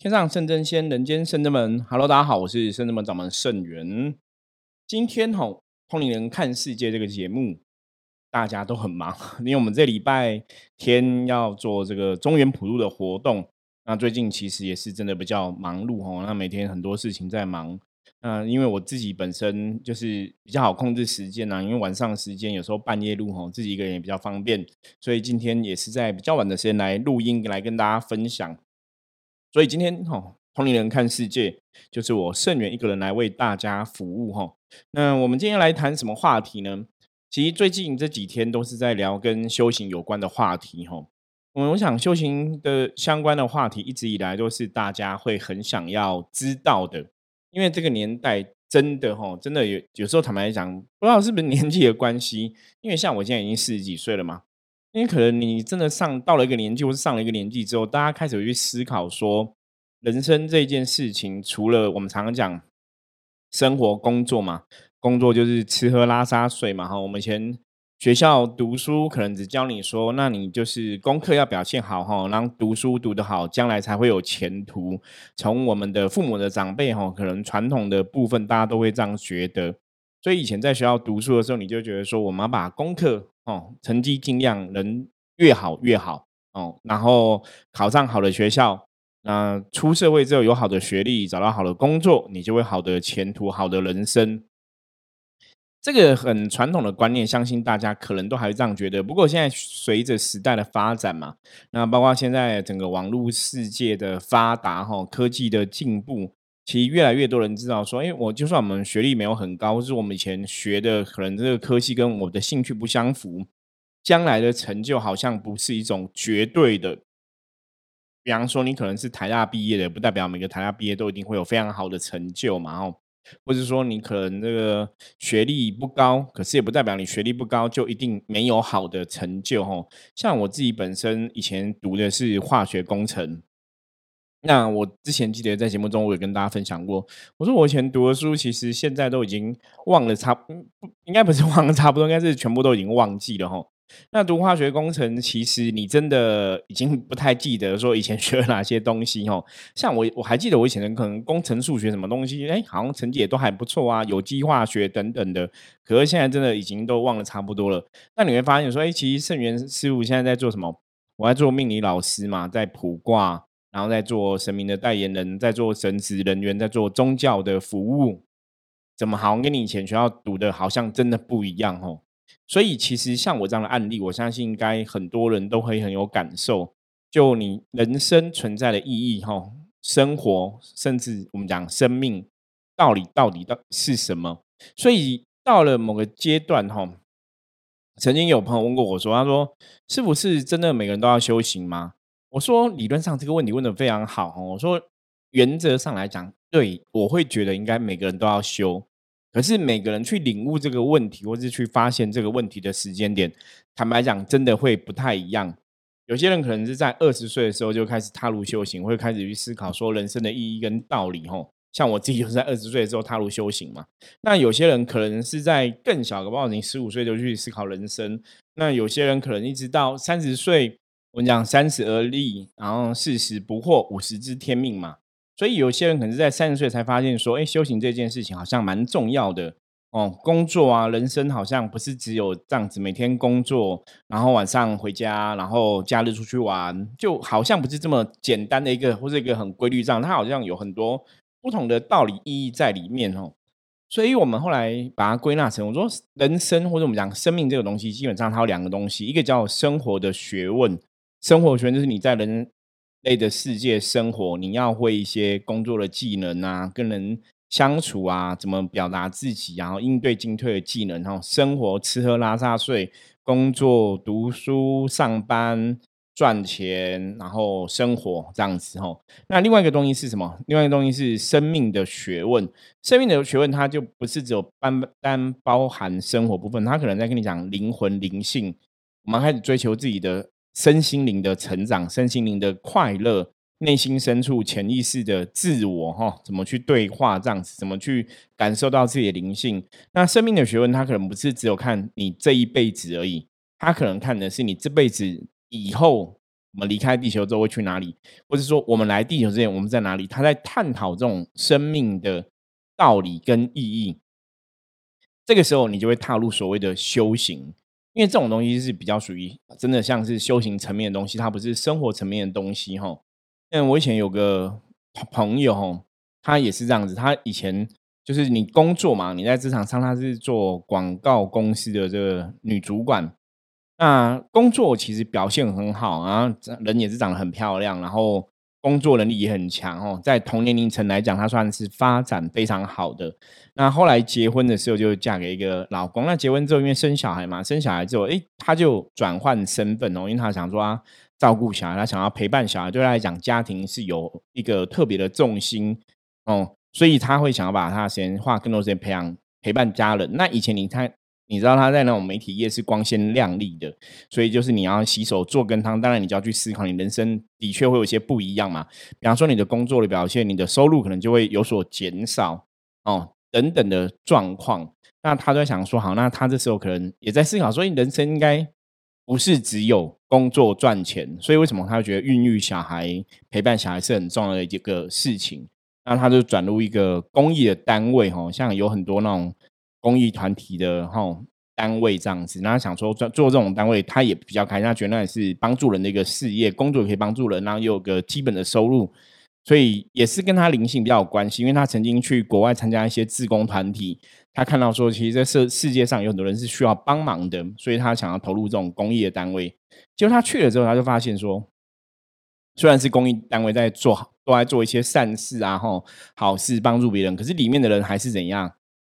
天上圣真仙，人间圣真门。Hello，大家好，我是圣真门掌门圣元。今天吼，通灵人看世界这个节目，大家都很忙，因为我们这礼拜天要做这个中原普渡的活动。那最近其实也是真的比较忙碌吼，那每天很多事情在忙。那因为我自己本身就是比较好控制时间呐，因为晚上时间有时候半夜录吼，自己一个人也比较方便，所以今天也是在比较晚的时间来录音，来跟大家分享。所以今天哈，同龄人看世界，就是我盛元一个人来为大家服务哈。那我们今天来谈什么话题呢？其实最近这几天都是在聊跟修行有关的话题哈。我我想修行的相关的话题，一直以来都是大家会很想要知道的，因为这个年代真的哈，真的有有时候坦白讲，不知道是不是年纪的关系，因为像我现在已经四十几岁了嘛。因为可能你真的上到了一个年纪，或是上了一个年纪之后，大家开始去思考说，人生这件事情，除了我们常常讲生活工作嘛，工作就是吃喝拉撒睡嘛，哈，我们以前学校读书可能只教你说，那你就是功课要表现好，哈，然后读书读得好，将来才会有前途。从我们的父母的长辈，哈，可能传统的部分大家都会这样觉得，所以以前在学校读书的时候，你就觉得说，我们要把功课。哦，成绩尽量能越好越好哦，然后考上好的学校，那出社会之后有好的学历，找到好的工作，你就会好的前途，好的人生。这个很传统的观念，相信大家可能都还是这样觉得。不过现在随着时代的发展嘛，那包括现在整个网络世界的发达，哈，科技的进步。其实越来越多人知道说，哎，我就算我们学历没有很高，或是我们以前学的可能这个科系跟我的兴趣不相符，将来的成就好像不是一种绝对的。比方说，你可能是台大毕业的，不代表每个台大毕业都一定会有非常好的成就嘛，哦，或者说你可能这个学历不高，可是也不代表你学历不高就一定没有好的成就，哦。像我自己本身以前读的是化学工程。那我之前记得在节目中，我有跟大家分享过。我说我以前读的书，其实现在都已经忘了差，应该不是忘了差不多，应该是全部都已经忘记了哈。那读化学工程，其实你真的已经不太记得说以前学了哪些东西哈。像我我还记得我以前可能工程数学什么东西，哎，好像成绩也都还不错啊，有机化学等等的。可是现在真的已经都忘了差不多了。那你会发现说，哎，其实圣元师傅现在在做什么？我在做命理老师嘛，在卜卦。然后在做神明的代言人，在做神职人员，在做宗教的服务，怎么好像跟你以前学校读的好像真的不一样哦？所以其实像我这样的案例，我相信应该很多人都会很有感受。就你人生存在的意义哈，生活甚至我们讲生命道理到底到是什么？所以到了某个阶段哈，曾经有朋友问过我说：“他说是不是真的每个人都要修行吗？”我说理论上这个问题问的非常好哦我说原则上来讲，对我会觉得应该每个人都要修，可是每个人去领悟这个问题，或是去发现这个问题的时间点，坦白讲，真的会不太一样。有些人可能是在二十岁的时候就开始踏入修行，会开始去思考说人生的意义跟道理。吼，像我自己就是在二十岁的时候踏入修行嘛。那有些人可能是在更小，的，包括你十五岁就去思考人生。那有些人可能一直到三十岁。我讲三十而立，然后四十不惑，五十知天命嘛。所以有些人可能是在三十岁才发现说，哎，修行这件事情好像蛮重要的哦。工作啊，人生好像不是只有这样子，每天工作，然后晚上回家，然后假日出去玩，就好像不是这么简单的一个，或者一个很规律这样。它好像有很多不同的道理意义在里面哦。所以我们后来把它归纳成，我说人生或者我们讲生命这个东西，基本上它有两个东西，一个叫生活的学问。生活圈就是你在人类的世界生活，你要会一些工作的技能啊，跟人相处啊，怎么表达自己，然后应对进退的技能。然后生活吃喝拉撒睡，工作读书上班赚钱，然后生活这样子。吼，那另外一个东西是什么？另外一个东西是生命的学问。生命的学问，它就不是只有单单包含生活部分，它可能在跟你讲灵魂灵性。我们开始追求自己的。身心灵的成长，身心灵的快乐，内心深处潜意识的自我，哈，怎么去对话这样子？怎么去感受到自己的灵性？那生命的学问，它可能不是只有看你这一辈子而已，它可能看的是你这辈子以后我们离开地球之后会去哪里，或者说我们来地球之前我们在哪里？他在探讨这种生命的道理跟意义。这个时候，你就会踏入所谓的修行，因为这种东西是比较属于真的像是修行层面的东西，它不是生活层面的东西哈。嗯，我以前有个朋友哈，他也是这样子，他以前就是你工作嘛，你在职场上他是做广告公司的这个女主管。那工作其实表现很好啊，人也是长得很漂亮，然后工作能力也很强哦，在同年龄层来讲，她算是发展非常好的。那后来结婚的时候就嫁给一个老公，那结婚之后因为生小孩嘛，生小孩之后，哎，她就转换身份哦，因为她想说照顾小孩，她想要陪伴小孩，对她来讲，家庭是有一个特别的重心哦，所以她会想要把她时间花更多时间培养陪伴家人。那以前你看。你知道他在那种媒体业是光鲜亮丽的，所以就是你要洗手做羹汤，当然你就要去思考，你人生的确会有一些不一样嘛。比方说你的工作的表现，你的收入可能就会有所减少哦，等等的状况。那他在想说，好，那他这时候可能也在思考，所以人生应该不是只有工作赚钱。所以为什么他会觉得孕育小孩、陪伴小孩是很重要的一个事情？那他就转入一个公益的单位，哈，像有很多那种。公益团体的哈单位这样子，那他想说做做这种单位，他也比较开心，他觉得那也是帮助人的一个事业，工作可以帮助人，然后又有个基本的收入，所以也是跟他灵性比较有关系。因为他曾经去国外参加一些自工团体，他看到说，其实在世世界上有很多人是需要帮忙的，所以他想要投入这种公益的单位。结果他去了之后，他就发现说，虽然是公益单位在做，都在做一些善事啊，吼好事帮助别人，可是里面的人还是怎样？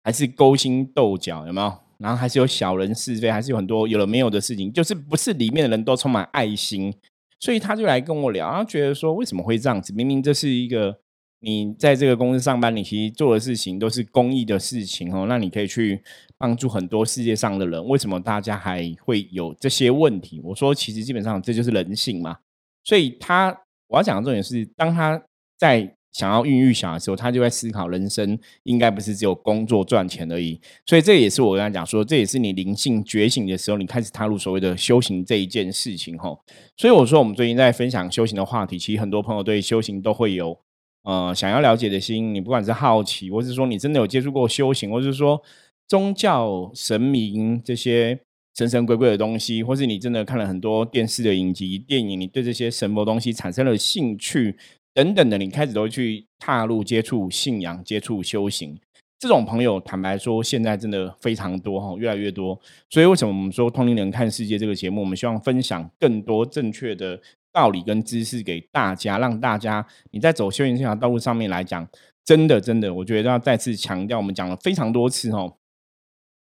还是勾心斗角，有没有？然后还是有小人是非，还是有很多有了没有的事情，就是不是里面的人都充满爱心，所以他就来跟我聊，他觉得说为什么会这样子？明明这是一个你在这个公司上班，你其实做的事情都是公益的事情哦，那你可以去帮助很多世界上的人，为什么大家还会有这些问题？我说其实基本上这就是人性嘛。所以他我要讲的重点是，当他在。想要孕育小的时候，他就在思考人生应该不是只有工作赚钱而已。所以这也是我跟他讲说，这也是你灵性觉醒的时候，你开始踏入所谓的修行这一件事情吼。所以我说，我们最近在分享修行的话题，其实很多朋友对修行都会有呃想要了解的心。你不管是好奇，或是说你真的有接触过修行，或是说宗教神明这些神神鬼鬼的东西，或是你真的看了很多电视的影集、电影，你对这些神魔东西产生了兴趣。等等的，你开始都去踏入接触信仰、接触修行，这种朋友，坦白说，现在真的非常多哈，越来越多。所以，为什么我们说《通灵人看世界》这个节目，我们希望分享更多正确的道理跟知识给大家，让大家你在走修行这条道路上面来讲，真的真的，我觉得要再次强调，我们讲了非常多次哦，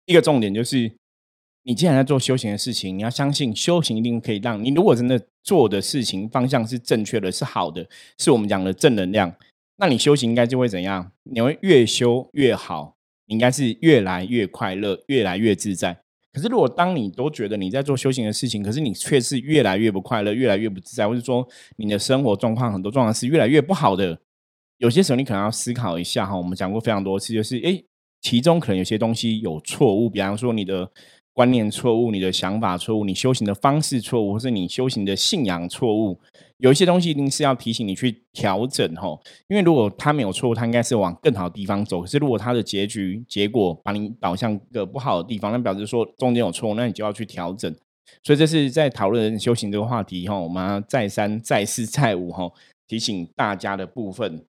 一个重点就是。你既然在做修行的事情，你要相信修行一定可以让你，如果真的做的事情方向是正确的、是好的，是我们讲的正能量，那你修行应该就会怎样？你会越修越好，应该是越来越快乐、越来越自在。可是，如果当你都觉得你在做修行的事情，可是你却是越来越不快乐、越来越不自在，或者说你的生活状况很多状况是越来越不好的，有些时候你可能要思考一下哈。我们讲过非常多次，就是诶，其中可能有些东西有错误，比方说你的。观念错误，你的想法错误，你修行的方式错误，或是你修行的信仰错误，有一些东西一定是要提醒你去调整吼。因为如果他没有错误，他应该是往更好的地方走。可是如果他的结局结果把你导向一个不好的地方，那表示说中间有错误，那你就要去调整。所以这是在讨论修行这个话题哈，我们要再三再四再五哈提醒大家的部分。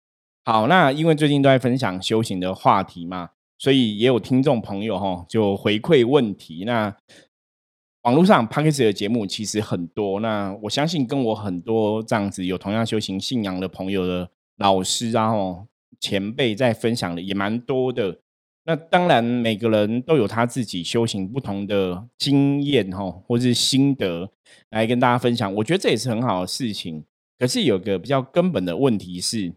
好，那因为最近都在分享修行的话题嘛。所以也有听众朋友哈，就回馈问题。那网络上 p a c k a g e 的节目其实很多。那我相信跟我很多这样子有同样修行信仰的朋友的老师啊，哦前辈在分享的也蛮多的。那当然每个人都有他自己修行不同的经验哈，或是心得来跟大家分享。我觉得这也是很好的事情。可是有个比较根本的问题是，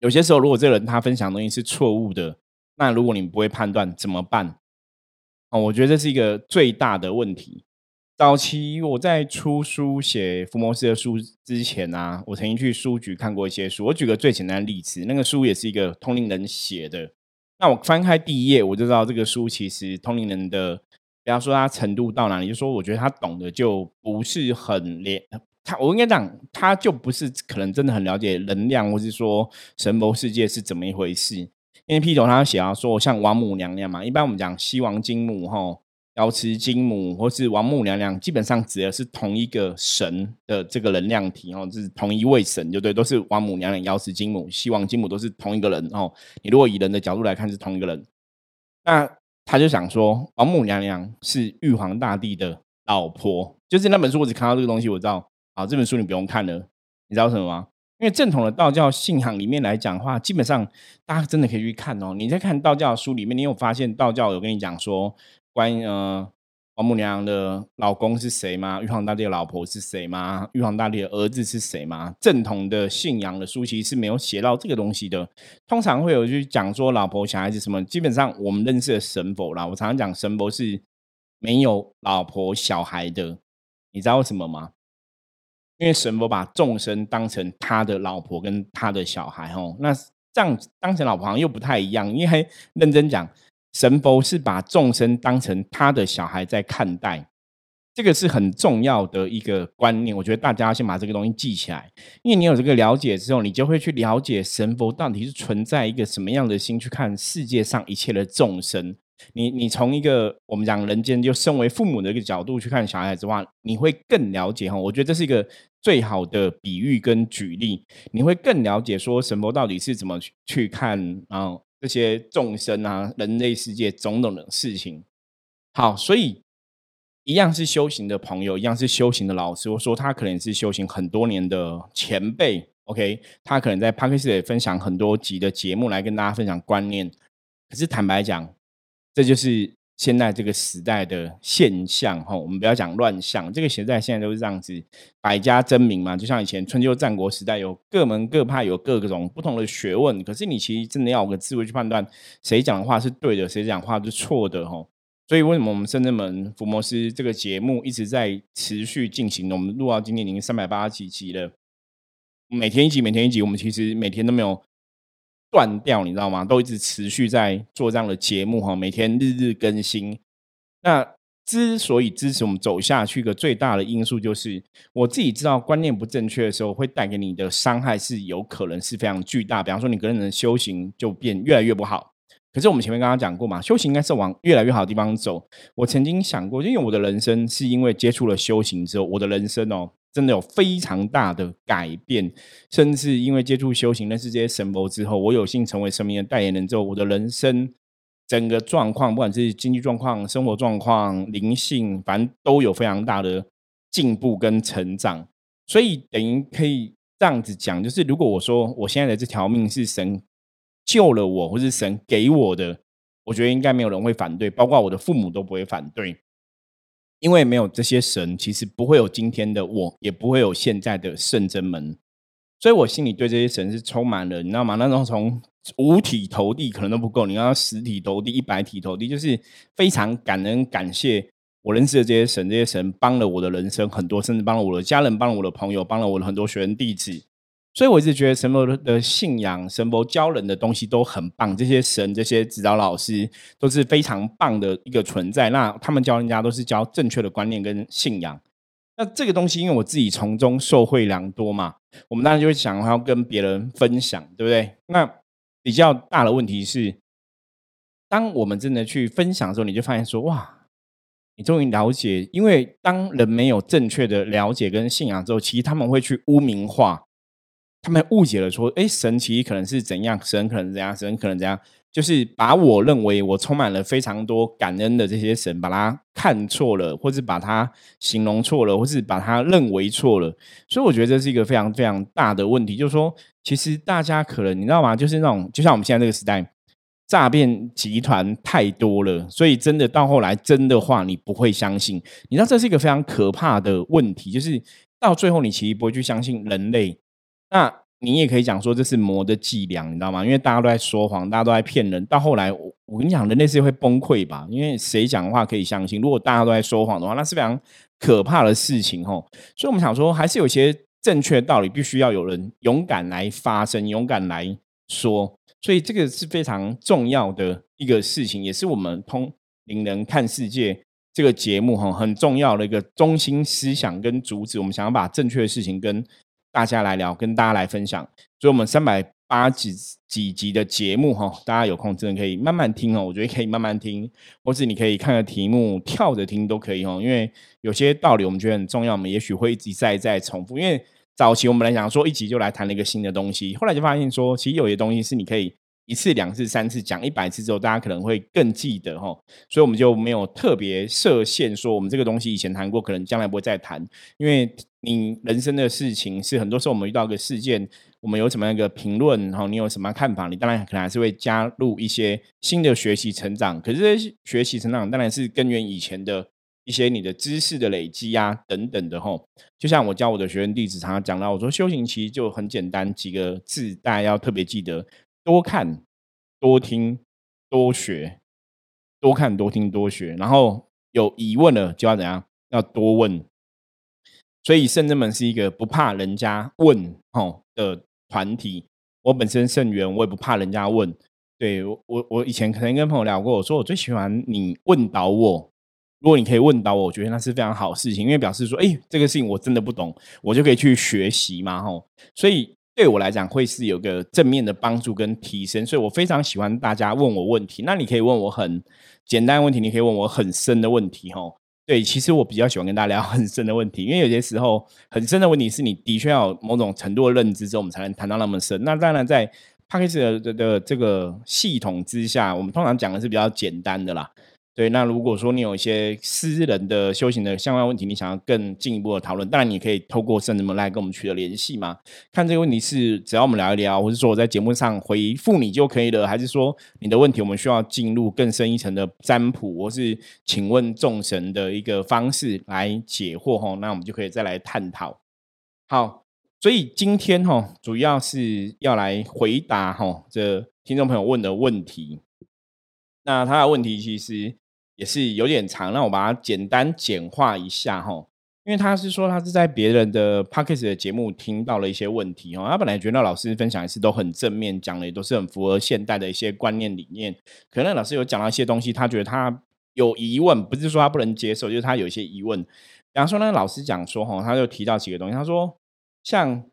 有些时候如果这个人他分享东西是错误的。那如果你不会判断怎么办？哦，我觉得这是一个最大的问题。早期我在出书写福摩斯的书之前啊，我曾经去书局看过一些书。我举个最简单的例子，那个书也是一个通灵人写的。那我翻开第一页，我就知道这个书其实通灵人的，不要说他程度到哪里，就说我觉得他懂得就不是很连，他我应该讲，他就不是可能真的很了解能量，或是说神魔世界是怎么一回事。因为 P 头他写啊说，像王母娘娘嘛，一般我们讲西王金母哈。瑶池金母或是王母娘娘，基本上指的是同一个神的这个能量体哦，就是同一位神，就对，都是王母娘娘、瑶池金母、西王金母，都是同一个人哦。你如果以人的角度来看，是同一个人。那他就想说，王母娘娘是玉皇大帝的老婆，就是那本书我只看到这个东西，我知道。好，这本书你不用看了，你知道什么吗？因为正统的道教信仰里面来讲的话，基本上大家真的可以去看哦。你在看道教书里面，你有发现道教有跟你讲说。关于呃，王母娘娘的老公是谁吗？玉皇大帝的老婆是谁吗？玉皇大帝的儿子是谁吗？正统的信仰的书其实是没有写到这个东西的。通常会有去讲说老婆小孩子什么，基本上我们认识的神佛啦，我常常讲神佛是没有老婆小孩的。你知道为什么吗？因为神佛把众生当成他的老婆跟他的小孩哦，那这样当成老婆好像又不太一样。因为 认真讲。神佛是把众生当成他的小孩在看待，这个是很重要的一个观念。我觉得大家要先把这个东西记起来，因为你有这个了解之后，你就会去了解神佛到底是存在一个什么样的心去看世界上一切的众生。你你从一个我们讲人间就身为父母的一个角度去看小孩子的话，你会更了解哈。我觉得这是一个最好的比喻跟举例，你会更了解说神佛到底是怎么去看啊。这些众生啊，人类世界种种的事情，好，所以一样是修行的朋友，一样是修行的老师。我说他可能是修行很多年的前辈，OK，他可能在 p a r k e s 也分享很多集的节目来跟大家分享观念。可是坦白讲，这就是。现在这个时代的现象，哈，我们不要讲乱象。这个时代现在都是这样子，百家争鸣嘛。就像以前春秋战国时代，有各门各派，有各种不同的学问。可是你其实真的要有个智慧去判断，谁讲的话是对的，谁讲话是错的，哈。所以为什么我们深圳门福摩斯这个节目一直在持续进行？我们录到今天已经三百八十几集了，每天一集，每天一集，我们其实每天都没有。断掉，你知道吗？都一直持续在做这样的节目哈，每天日日更新。那之所以支持我们走下去，一个最大的因素就是我自己知道，观念不正确的时候，会带给你的伤害是有可能是非常巨大。比方说，你个人的修行就变越来越不好。可是我们前面刚刚讲过嘛，修行应该是往越来越好的地方走。我曾经想过，因为我的人生是因为接触了修行之后，我的人生哦。真的有非常大的改变，甚至因为接触修行、认识这些神佛之后，我有幸成为神明的代言人之后，我的人生整个状况，不管是经济状况、生活状况、灵性，反正都有非常大的进步跟成长。所以等于可以这样子讲，就是如果我说我现在的这条命是神救了我，或是神给我的，我觉得应该没有人会反对，包括我的父母都不会反对。因为没有这些神，其实不会有今天的我，也不会有现在的圣真门。所以我心里对这些神是充满了，你知道吗？那种从五体投地可能都不够，你要十体投地、一百体投地，就是非常感恩、感谢我认识的这些神，这些神帮了我的人生很多，甚至帮了我的家人，帮了我的朋友，帮了我的很多学员弟子。所以我一直觉得神佛的信仰、神佛教人的东西都很棒。这些神、这些指导老师都是非常棒的一个存在。那他们教人家都是教正确的观念跟信仰。那这个东西，因为我自己从中受惠良多嘛，我们当然就会想要跟别人分享，对不对？那比较大的问题是，当我们真的去分享的时候，你就发现说，哇，你终于了解。因为当人没有正确的了解跟信仰之后，其实他们会去污名化。他们误解了，说：“哎，神其实可能是怎样，神可能怎样，神可能怎样，就是把我认为我充满了非常多感恩的这些神，把它看错了，或是把它形容错了，或是把它认为错了。所以我觉得这是一个非常非常大的问题。就是说，其实大家可能你知道吗？就是那种，就像我们现在这个时代，诈骗集团太多了，所以真的到后来真的话，你不会相信。你知道这是一个非常可怕的问题，就是到最后你其实不会去相信人类。”那你也可以讲说这是魔的伎俩，你知道吗？因为大家都在说谎，大家都在骗人。到后来，我我跟你讲，人类世界会崩溃吧？因为谁讲的话可以相信？如果大家都在说谎的话，那是非常可怕的事情吼。所以，我们想说，还是有些正确道理，必须要有人勇敢来发声，勇敢来说。所以，这个是非常重要的一个事情，也是我们通灵人看世界这个节目哈很重要的一个中心思想跟主旨，我们想要把正确的事情跟大家来聊，跟大家来分享。所以，我们三百八几几集的节目哈，大家有空真的可以慢慢听哦。我觉得可以慢慢听，或是你可以看个题目跳着听都可以哦。因为有些道理我们觉得很重要，我们也许会一直在在重复。因为早期我们来讲说一集就来谈了一个新的东西，后来就发现说，其实有些东西是你可以。一次、两次、三次讲一百次之后，大家可能会更记得哈，所以我们就没有特别设限，说我们这个东西以前谈过，可能将来不会再谈。因为你人生的事情是很多时候我们遇到个事件，我们有什么样一个评论，然后你有什么看法，你当然可能还是会加入一些新的学习成长。可是这些学习成长当然是根源以前的一些你的知识的累积啊等等的哈。就像我教我的学生弟子常常讲到，我说修行其实就很简单，几个字大家要特别记得。多看、多听、多学，多看、多听、多学，然后有疑问了就要怎样？要多问。所以圣真门是一个不怕人家问吼的团体。我本身圣元，我也不怕人家问。对我，我我以前可能跟朋友聊过，我说我最喜欢你问倒我。如果你可以问倒我，我觉得那是非常好事情，因为表示说，哎，这个事情我真的不懂，我就可以去学习嘛，吼。所以。对我来讲，会是有个正面的帮助跟提升，所以我非常喜欢大家问我问题。那你可以问我很简单问题，你可以问我很深的问题，吼。对，其实我比较喜欢跟大家聊 很深的问题，因为有些时候很深的问题是你的确要某种程度的认知之后，我们才能谈到那么深。那当然，在 p a c k a g e 的这个系统之下，我们通常讲的是比较简单的啦。对，那如果说你有一些私人的修行的相关问题，你想要更进一步的讨论，当然你可以透过圣人们来跟我们取得联系嘛。看这个问题是只要我们聊一聊，或者说我在节目上回复你就可以了，还是说你的问题我们需要进入更深一层的占卜，或是请问众神的一个方式来解惑哈？那我们就可以再来探讨。好，所以今天哈主要是要来回答哈这听众朋友问的问题。那他的问题其实。也是有点长，那我把它简单简化一下哈。因为他是说他是在别人的 p o c k e t 的节目听到了一些问题哈。他本来觉得老师分享一次都很正面，讲的也都是很符合现代的一些观念理念。可能老师有讲到一些东西，他觉得他有疑问，不是说他不能接受，就是他有一些疑问。比方说呢，老师讲说哈，他就提到几个东西，他说像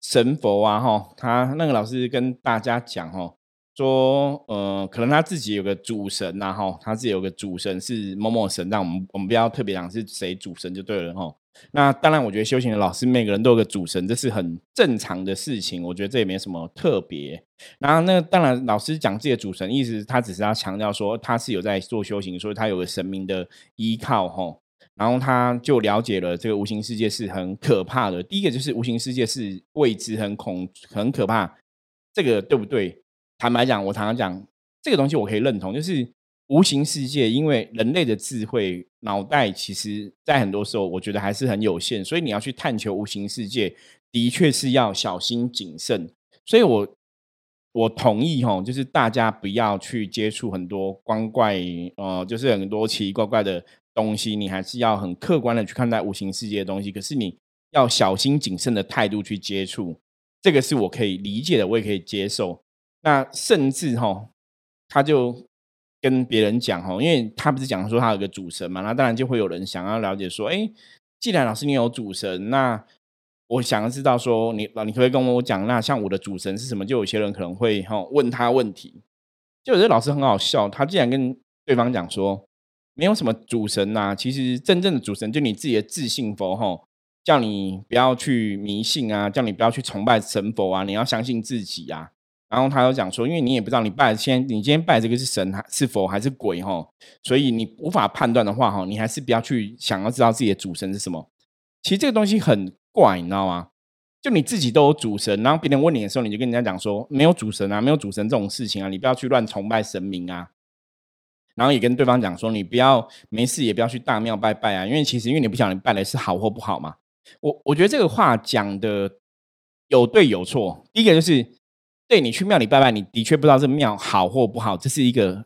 神佛啊哈，他那个老师跟大家讲哈。说，呃，可能他自己有个主神呐，哈，他自己有个主神是某某神，但我们我们不要特别讲是谁主神就对了，哈。那当然，我觉得修行的老师每个人都有个主神，这是很正常的事情，我觉得这也没什么特别。然后，那当然，老师讲自己的主神，意思他只是要强调说他是有在做修行，所以他有个神明的依靠，哈。然后他就了解了这个无形世界是很可怕的。第一个就是无形世界是未知、很恐、很可怕，这个对不对？坦白讲，我常常讲这个东西，我可以认同，就是无形世界，因为人类的智慧脑袋，其实在很多时候，我觉得还是很有限，所以你要去探求无形世界，的确是要小心谨慎。所以我我同意哈，就是大家不要去接触很多光怪，呃，就是很多奇奇怪怪的东西，你还是要很客观的去看待无形世界的东西。可是你要小心谨慎的态度去接触，这个是我可以理解的，我也可以接受。那甚至哈，他就跟别人讲哈，因为他不是讲说他有个主神嘛，那当然就会有人想要了解说，哎，既然老师你有主神，那我想要知道说，你你可不可以跟我讲，那像我的主神是什么？就有些人可能会哈问他问题，就有些老师很好笑，他竟然跟对方讲说，没有什么主神呐，其实真正的主神就你自己的自信佛哈，叫你不要去迷信啊，叫你不要去崇拜神佛啊，你要相信自己啊。然后他又讲说，因为你也不知道你拜先，你今天拜这个是神还是佛还是鬼哈，所以你无法判断的话哈，你还是不要去想要知道自己的主神是什么。其实这个东西很怪，你知道吗？就你自己都有主神，然后别人问你的时候，你就跟人家讲说没有主神啊，没有主神这种事情啊，你不要去乱崇拜神明啊。然后也跟对方讲说，你不要没事也不要去大庙拜拜啊，因为其实因为你不晓得你拜的是好或不好嘛。我我觉得这个话讲的有对有错。第一个就是。对你去庙里拜拜，你的确不知道这庙好或不好，这是一个，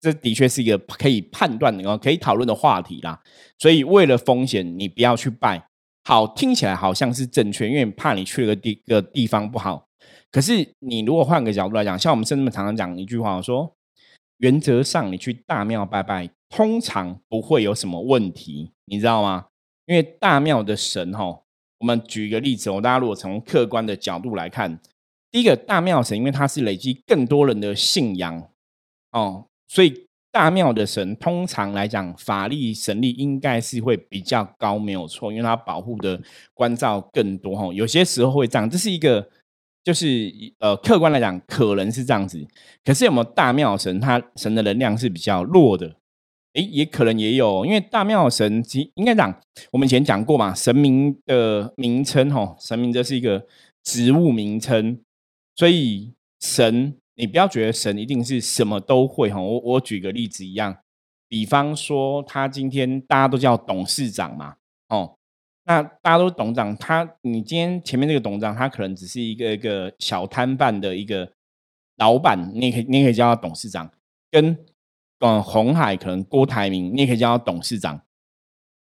这的确是一个可以判断的哦、可以讨论的话题啦。所以为了风险，你不要去拜。好，听起来好像是正确，因为怕你去了个地个地方不好。可是你如果换个角度来讲，像我们甚至常常讲一句话，说原则上你去大庙拜拜，通常不会有什么问题，你知道吗？因为大庙的神哈，我们举一个例子哦，大家如果从客观的角度来看，第一个大庙神，因为它是累积更多人的信仰哦，所以。大庙的神通常来讲，法力神力应该是会比较高，没有错，因为它保护的关照更多哈。有些时候会这样，这是一个，就是呃，客观来讲可能是这样子。可是有没有大庙神，他神的能量是比较弱的？诶，也可能也有，因为大庙神其应该讲，我们以前讲过嘛，神明的名称哈，神明这是一个职务名称，所以神。你不要觉得神一定是什么都会哈，我我举个例子一样，比方说他今天大家都叫董事长嘛，哦，那大家都董事长，他你今天前面这个董事长，他可能只是一个一个小摊贩的一个老板，你也可以你也可以叫他董事长，跟嗯红海可能郭台铭，你也可以叫他董事长，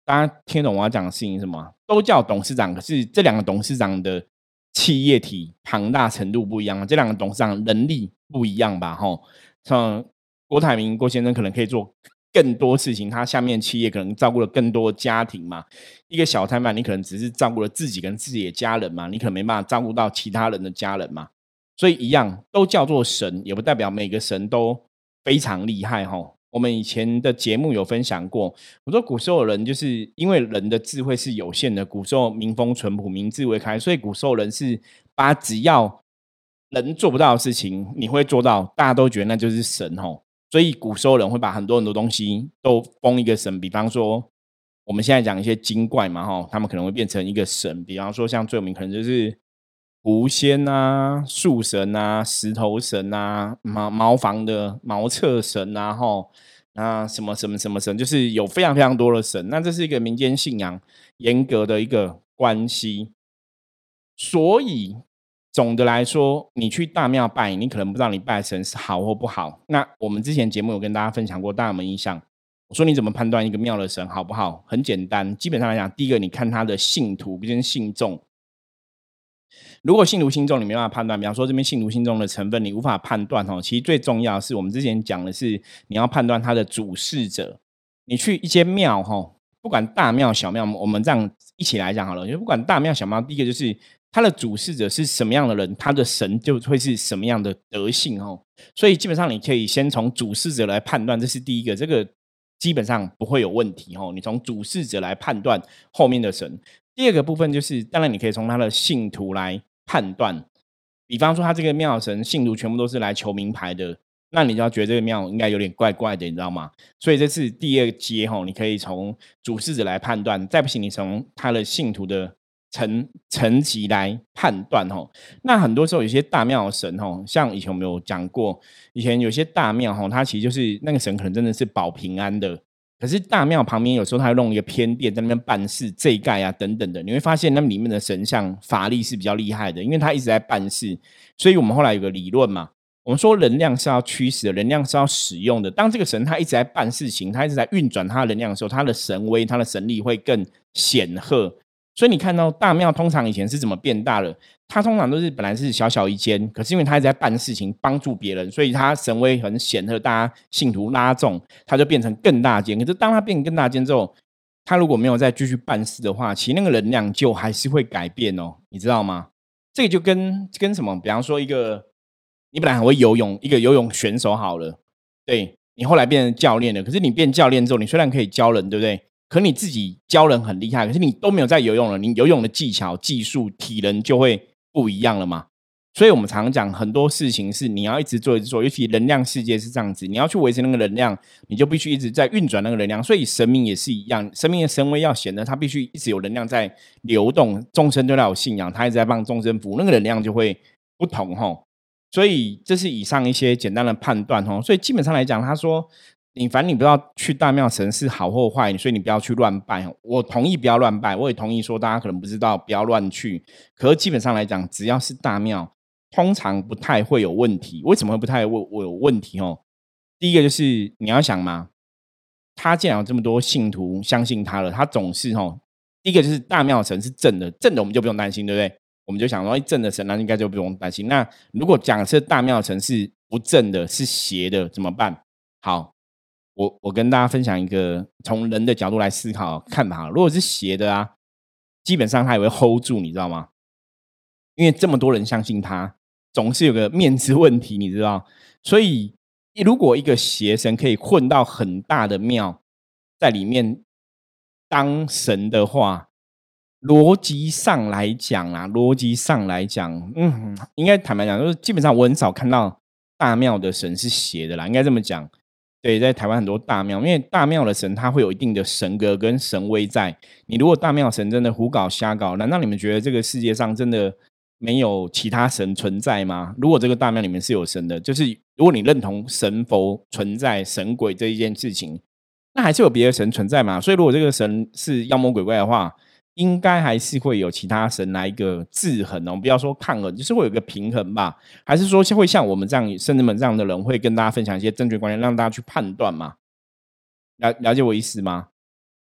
大家听懂我要讲的事情什么？都叫董事长，可是这两个董事长的企业体庞大程度不一样，这两个董事长能力。不一样吧，哈，像郭台铭郭先生可能可以做更多事情，他下面企业可能照顾了更多家庭嘛。一个小摊贩，你可能只是照顾了自己跟自己的家人嘛，你可能没办法照顾到其他人的家人嘛。所以一样都叫做神，也不代表每个神都非常厉害，哈。我们以前的节目有分享过，我说古时候人就是因为人的智慧是有限的，古时候民风淳朴，民智未开，所以古时候人是把只要。人做不到的事情，你会做到，大家都觉得那就是神吼。所以古时候人会把很多很多东西都封一个神，比方说我们现在讲一些精怪嘛吼，他们可能会变成一个神。比方说像最有名可能就是狐仙啊、树神啊、石头神啊、茅茅房的茅厕神啊吼，啊什么什么什么神，就是有非常非常多的神。那这是一个民间信仰严格的一个关系，所以。总的来说，你去大庙拜，你可能不知道你拜神是好或不好。那我们之前节目有跟大家分享过，大家有没有印象？我说你怎么判断一个庙的神好不好？很简单，基本上来讲，第一个你看他的信徒跟信众。如果信徒信众你没办法判断，比方说这边信徒心中的成分你无法判断哦。其实最重要是我们之前讲的是你要判断他的主事者。你去一间庙哈，不管大庙小庙，我们这样一起来讲好了。因为不管大庙小庙，第一个就是。他的主事者是什么样的人，他的神就会是什么样的德性哦。所以基本上你可以先从主事者来判断，这是第一个，这个基本上不会有问题哦。你从主事者来判断后面的神。第二个部分就是，当然你可以从他的信徒来判断。比方说，他这个庙神信徒全部都是来求名牌的，那你就要觉得这个庙应该有点怪怪的，你知道吗？所以这是第二阶哈，你可以从主事者来判断。再不行，你从他的信徒的。层层级来判断吼，那很多时候有些大庙神吼，像以前我们有讲过，以前有些大庙吼，它其实就是那个神可能真的是保平安的，可是大庙旁边有时候他会弄一个偏殿在那边办事，这盖啊等等的，你会发现那里面的神像法力是比较厉害的，因为他一直在办事，所以我们后来有个理论嘛，我们说能量是要驱使的，能量是要使用的，当这个神他一直在办事情，他一直在运转他的能量的时候，他的神威、他的神力会更显赫。所以你看到大庙通常以前是怎么变大的？它通常都是本来是小小一间，可是因为它一直在办事情，帮助别人，所以它神威很显赫，大家信徒拉众，它就变成更大间。可是当它变更大间之后，它如果没有再继续办事的话，其实那个能量就还是会改变哦，你知道吗？这个就跟跟什么？比方说一个你本来很会游泳，一个游泳选手好了，对你后来变成教练了，可是你变教练之后，你虽然可以教人，对不对？可你自己教人很厉害，可是你都没有在游泳了，你游泳的技巧、技术、体能就会不一样了嘛？所以我们常常讲很多事情是你要一直做一直做，尤其能量世界是这样子，你要去维持那个能量，你就必须一直在运转那个能量。所以神明也是一样，神明的神威要显得他必须一直有能量在流动，众生对他有信仰，他一直在帮众生服务，那个能量就会不同吼。所以这是以上一些简单的判断吼。所以基本上来讲，他说。你反正你不知道去大庙神是好或坏，所以你不要去乱拜。我同意不要乱拜，我也同意说大家可能不知道不要乱去。可是基本上来讲，只要是大庙，通常不太会有问题。为什么会不太会我有问题？哦，第一个就是你要想嘛，他既然有这么多信徒相信他了，他总是哦，第一个就是大庙神是正的，正的我们就不用担心，对不对？我们就想说正的神，那应该就不用担心。那如果假设大庙神是不正的，是邪的，怎么办？好，我我跟大家分享一个从人的角度来思考看法。如果是邪的啊，基本上他也会 hold 住，你知道吗？因为这么多人相信他，总是有个面子问题，你知道。所以，如果一个邪神可以混到很大的庙，在里面当神的话，逻辑上来讲啊，逻辑上来讲，嗯，应该坦白讲，就是基本上我很少看到大庙的神是邪的啦，应该这么讲。对，在台湾很多大庙，因为大庙的神他会有一定的神格跟神威在。你如果大庙神真的胡搞瞎搞，难道你们觉得这个世界上真的？没有其他神存在吗？如果这个大庙里面是有神的，就是如果你认同神佛存在、神鬼这一件事情，那还是有别的神存在嘛？所以如果这个神是妖魔鬼怪的话，应该还是会有其他神来一个制衡哦。不要说抗衡，就是会有一个平衡吧？还是说会像我们这样圣人们这样的人会跟大家分享一些正确观念，让大家去判断嘛？了了解我意思吗？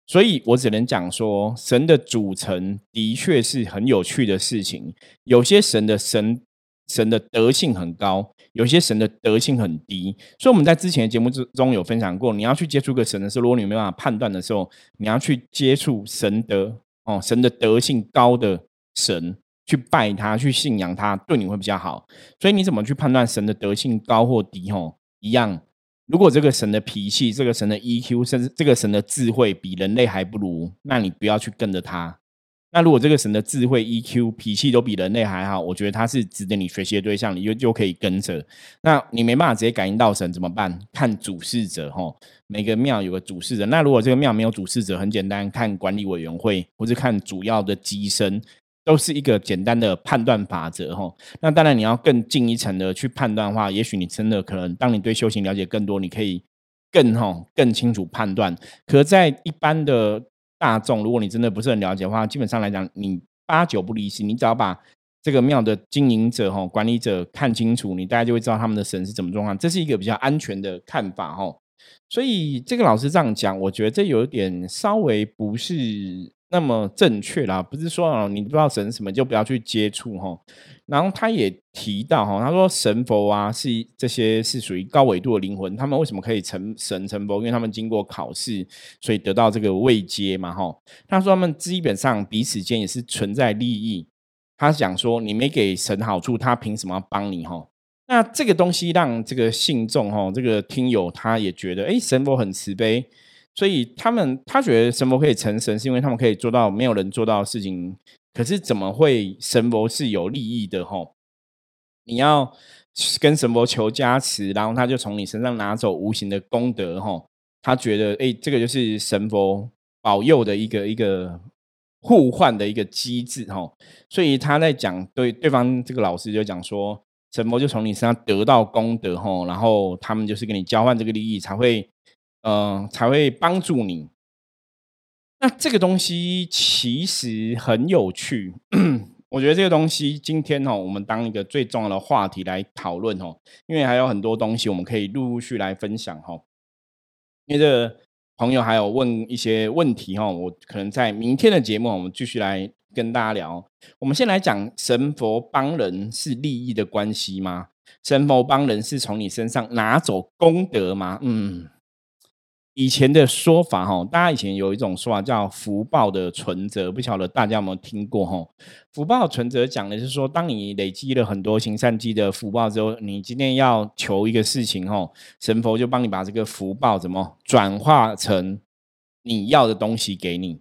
所以我只能讲说，神的组成的确是很有趣的事情。有些神的神神的德性很高，有些神的德性很低。所以我们在之前的节目之中有分享过，你要去接触个神的时候，如果你没办法判断的时候，你要去接触神的哦，神的德性高的神，去拜他，去信仰他，对你会比较好。所以你怎么去判断神的德性高或低？吼，一样。如果这个神的脾气、这个神的 EQ，甚至这个神的智慧比人类还不如，那你不要去跟着他。那如果这个神的智慧、EQ、脾气都比人类还好，我觉得他是值得你学习的对象，你就就可以跟着。那你没办法直接感应到神怎么办？看主事者哈，每个庙有个主事者。那如果这个庙没有主事者，很简单，看管理委员会或者看主要的机身。都是一个简单的判断法则哈，那当然你要更进一层的去判断的话，也许你真的可能，当你对修行了解更多，你可以更哈更清楚判断。可在一般的大众，如果你真的不是很了解的话，基本上来讲，你八九不离十。你只要把这个庙的经营者哈管理者看清楚，你大家就会知道他们的神是怎么状况。这是一个比较安全的看法哈。所以这个老师这样讲，我觉得这有点稍微不是。那么正确啦，不是说哦，你不知道神什么就不要去接触哈。然后他也提到哈，他说神佛啊是这些是属于高纬度的灵魂，他们为什么可以成神成佛？因为他们经过考试，所以得到这个位阶嘛哈。他说他们基本上彼此间也是存在利益。他讲说你没给神好处，他凭什么要帮你哈？那这个东西让这个信众哈，这个听友他也觉得，哎，神佛很慈悲。所以他们他觉得神佛可以成神，是因为他们可以做到没有人做到的事情。可是怎么会神佛是有利益的？吼，你要跟神佛求加持，然后他就从你身上拿走无形的功德。吼，他觉得哎，这个就是神佛保佑的一个一个互换的一个机制。吼，所以他在讲对对方这个老师就讲说，神佛就从你身上得到功德。吼，然后他们就是跟你交换这个利益，才会。嗯，才会帮助你。那这个东西其实很有趣，我觉得这个东西今天哦，我们当一个最重要的话题来讨论哦，因为还有很多东西我们可以陆陆续来分享哈。因为这个朋友还有问一些问题哈，我可能在明天的节目我们继续来跟大家聊。我们先来讲神佛帮人是利益的关系吗？神佛帮人是从你身上拿走功德吗？嗯。以前的说法哈，大家以前有一种说法叫福报的存折，不晓得大家有没有听过哈？福报存折讲的是说，当你累积了很多行善积的福报之后，你今天要求一个事情哈，神佛就帮你把这个福报怎么转化成你要的东西给你。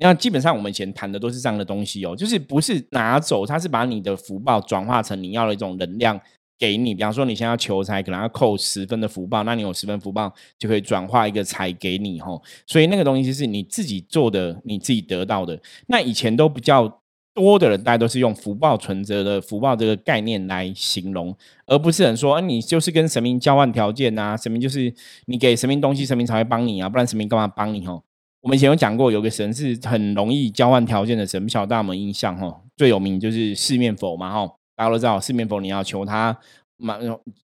那基本上我们以前谈的都是这样的东西哦，就是不是拿走，它是把你的福报转化成你要的一种能量。给你，比方说你现在要求财，可能要扣十分的福报，那你有十分福报就可以转化一个财给你吼。所以那个东西是你自己做的，你自己得到的。那以前都比较多的人，大家都是用福报存折的福报这个概念来形容，而不是很说，你就是跟神明交换条件呐，神明就是你给神明东西，神明才会帮你啊，不然神明干嘛帮你吼？我们以前有讲过，有个神是很容易交换条件的神，不晓得大家有没有印象吼？最有名就是四面佛嘛吼。大家都知道，四面佛你要求他嘛，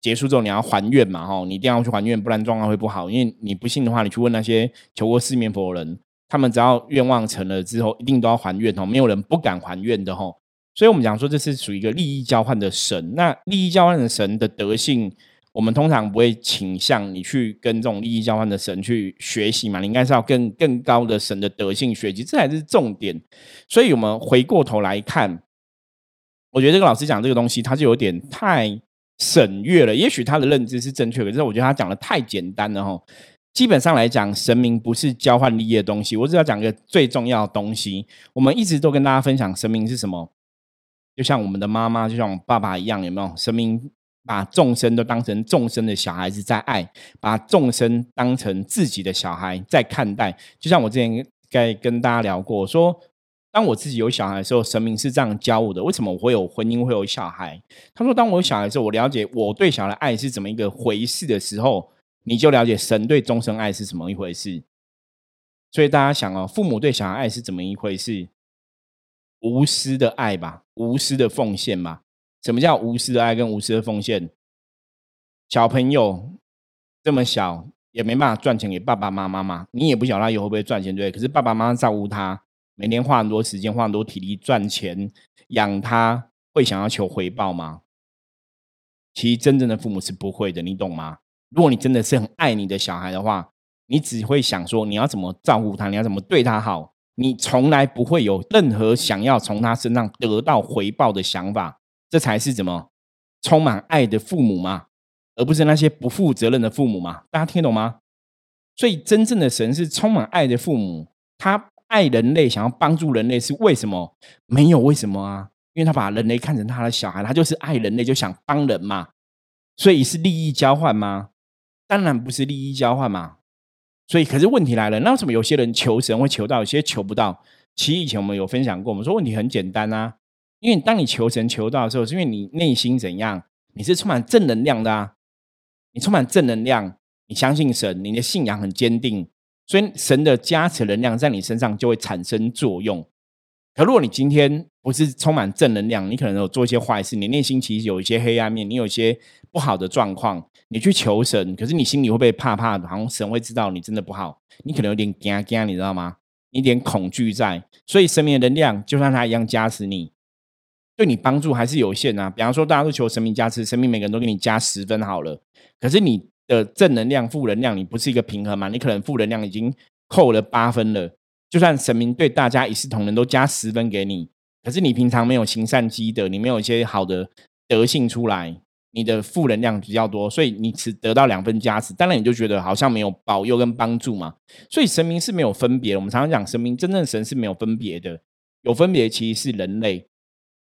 结束之后你要还愿嘛，哈，你一定要去还愿，不然状况会不好。因为你不信的话，你去问那些求过四面佛的人，他们只要愿望成了之后，一定都要还愿哦，没有人不敢还愿的哈。所以我们讲说，这是属于一个利益交换的神。那利益交换的神的德性，我们通常不会倾向你去跟这种利益交换的神去学习嘛，你应该是要更更高的神的德性学习，这才是重点。所以我们回过头来看，我觉得这个老师讲这个东西，他就有点太省略了。也许他的认知是正确的，可是我觉得他讲的太简单了哈。基本上来讲，神明不是交换利益的东西。我只要讲一个最重要的东西，我们一直都跟大家分享，神明是什么？就像我们的妈妈，就像我爸爸一样，有没有？神明把众生都当成众生的小孩子在爱，把众生当成自己的小孩在看待。就像我之前该跟大家聊过，说当我自己有小孩的时候，神明是这样教我的。为什么我会有婚姻，会有小孩？他说，当我有小孩的时候，我了解我对小孩爱是怎么一个回事的时候。你就了解神对终身爱是什么一回事，所以大家想哦，父母对小孩爱是怎么一回事？无私的爱吧，无私的奉献吧。什么叫无私的爱跟无私的奉献？小朋友这么小，也没办法赚钱给爸爸妈妈嘛，你也不晓得他以后会不会赚钱，对可是爸爸妈妈照顾他，每天花很多时间，花很多体力赚钱养他，会想要求回报吗？其实真正的父母是不会的，你懂吗？如果你真的是很爱你的小孩的话，你只会想说你要怎么照顾他，你要怎么对他好，你从来不会有任何想要从他身上得到回报的想法，这才是怎么充满爱的父母嘛，而不是那些不负责任的父母嘛？大家听懂吗？所以真正的神是充满爱的父母，他爱人类，想要帮助人类，是为什么？没有为什么啊？因为他把人类看成他的小孩，他就是爱人类，就想帮人嘛，所以是利益交换吗？当然不是利益交换嘛，所以可是问题来了，那为什么有些人求神会求到，有些求不到？其实以前我们有分享过，我们说问题很简单啊，因为当你求神求到的时候，是因为你内心怎样？你是充满正能量的啊，你充满正能量，你相信神，你的信仰很坚定，所以神的加持能量在你身上就会产生作用。可如果你今天不是充满正能量，你可能有做一些坏事，你内心其实有一些黑暗面，你有一些不好的状况，你去求神，可是你心里会不会怕怕的？好像神会知道你真的不好，你可能有点惊惊，你知道吗？一点恐惧在，所以神明的能量就算他一样加持你，对你帮助还是有限啊。比方说，大家都求神明加持，神明每个人都给你加十分好了，可是你的正能量、负能量，你不是一个平衡嘛？你可能负能量已经扣了八分了。就算神明对大家一视同仁，都加十分给你，可是你平常没有行善积德，你没有一些好的德性出来，你的负能量比较多，所以你只得到两分加持，当然你就觉得好像没有保佑跟帮助嘛。所以神明是没有分别，我们常常讲神明真正神是没有分别的，有分别其实是人类，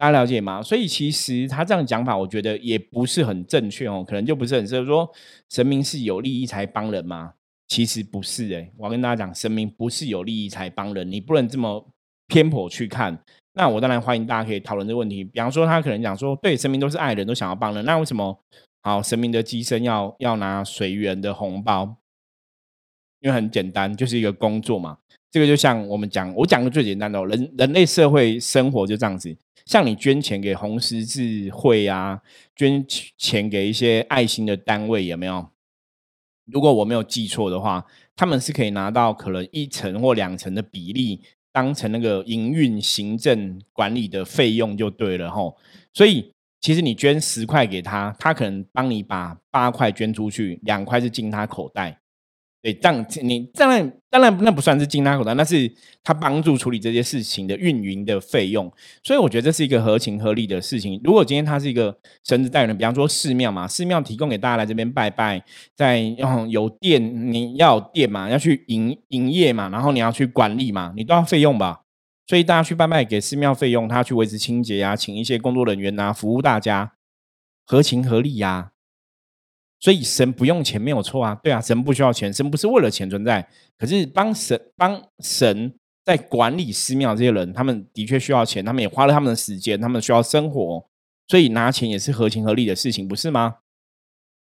大家了解吗？所以其实他这样讲法，我觉得也不是很正确哦，可能就不是很适合说神明是有利益才帮人吗？其实不是哎，我要跟大家讲，神明不是有利益才帮人，你不能这么偏颇去看。那我当然欢迎大家可以讨论这个问题。比方说，他可能讲说，对神明都是爱人，都想要帮人，那为什么好神明的机身要要拿随缘的红包？因为很简单，就是一个工作嘛。这个就像我们讲，我讲个最简单的，人人类社会生活就这样子。像你捐钱给红十字会啊，捐钱给一些爱心的单位，有没有？如果我没有记错的话，他们是可以拿到可能一层或两层的比例，当成那个营运、行政、管理的费用就对了吼。所以其实你捐十块给他，他可能帮你把八块捐出去，两块是进他口袋。对，这样你当然当然那不算是进他口袋，那是他帮助处理这些事情的运营的费用，所以我觉得这是一个合情合理的事情。如果今天他是一个神职代理人，比方说寺庙嘛，寺庙提供给大家来这边拜拜，在有店你要店嘛，要去营营业嘛，然后你要去管理嘛，你都要费用吧，所以大家去拜拜给寺庙费用，他去维持清洁啊，请一些工作人员啊，服务大家，合情合理呀。所以神不用钱没有错啊，对啊，神不需要钱，神不是为了钱存在。可是帮神帮神在管理寺庙这些人，他们的确需要钱，他们也花了他们的时间，他们需要生活，所以拿钱也是合情合理的事情，不是吗？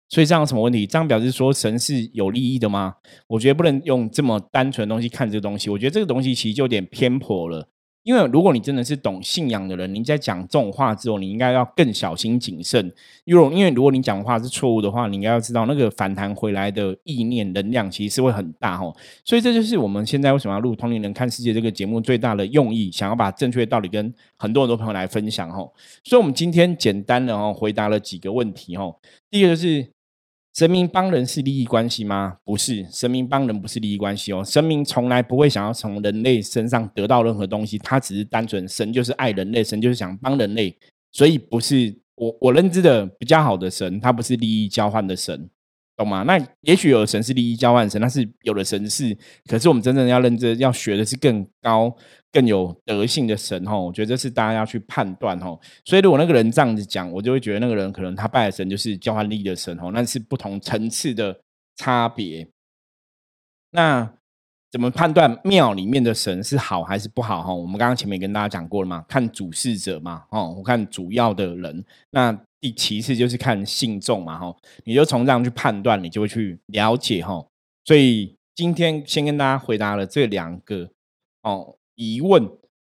所以这样有什么问题？这样表示说神是有利益的吗？我觉得不能用这么单纯的东西看这个东西，我觉得这个东西其实就有点偏颇了。因为如果你真的是懂信仰的人，你在讲这种话之后，你应该要更小心谨慎。因为因为如果你讲话是错误的话，你应该要知道那个反弹回来的意念能量其实是会很大哈。所以这就是我们现在为什么要录《同龄人看世界》这个节目最大的用意，想要把正确的道理跟很多很多朋友来分享哈。所以我们今天简单的哦回答了几个问题哦。第一个是神明帮人是利益关系吗？不是，神明帮人不是利益关系哦。神明从来不会想要从人类身上得到任何东西，他只是单纯神就是爱人类，神就是想帮人类，所以不是我我认知的比较好的神，他不是利益交换的神。懂吗？那也许有的神是利益交换神，但是有的神是，可是我们真正要认真要学的是更高、更有德性的神哈。我觉得这是大家要去判断哈。所以如果那个人这样子讲，我就会觉得那个人可能他拜的神就是交换利益的神哦，那是不同层次的差别。那。怎么判断庙里面的神是好还是不好？哈，我们刚刚前面跟大家讲过了嘛，看主事者嘛，哦，我看主要的人。那第其次就是看信众嘛，哈，你就从这样去判断，你就会去了解哈。所以今天先跟大家回答了这两个哦疑问，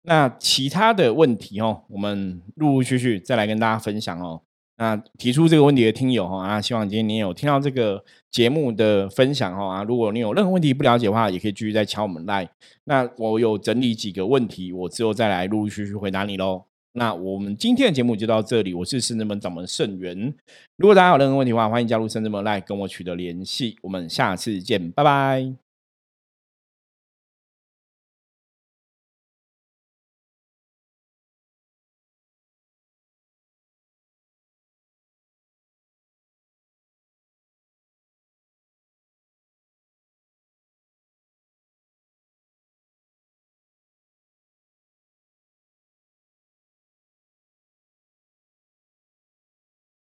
那其他的问题哦，我们陆陆续续再来跟大家分享哦。那提出这个问题的听友哈啊，希望今天你有听到这个节目的分享哈啊，如果你有任何问题不了解的话，也可以继续再敲我们来。那我有整理几个问题，我之后再来陆陆续续回答你喽。那我们今天的节目就到这里，我是圣智门掌门盛元。如果大家有任何问题的话，欢迎加入圣智门来跟我取得联系。我们下次见，拜拜。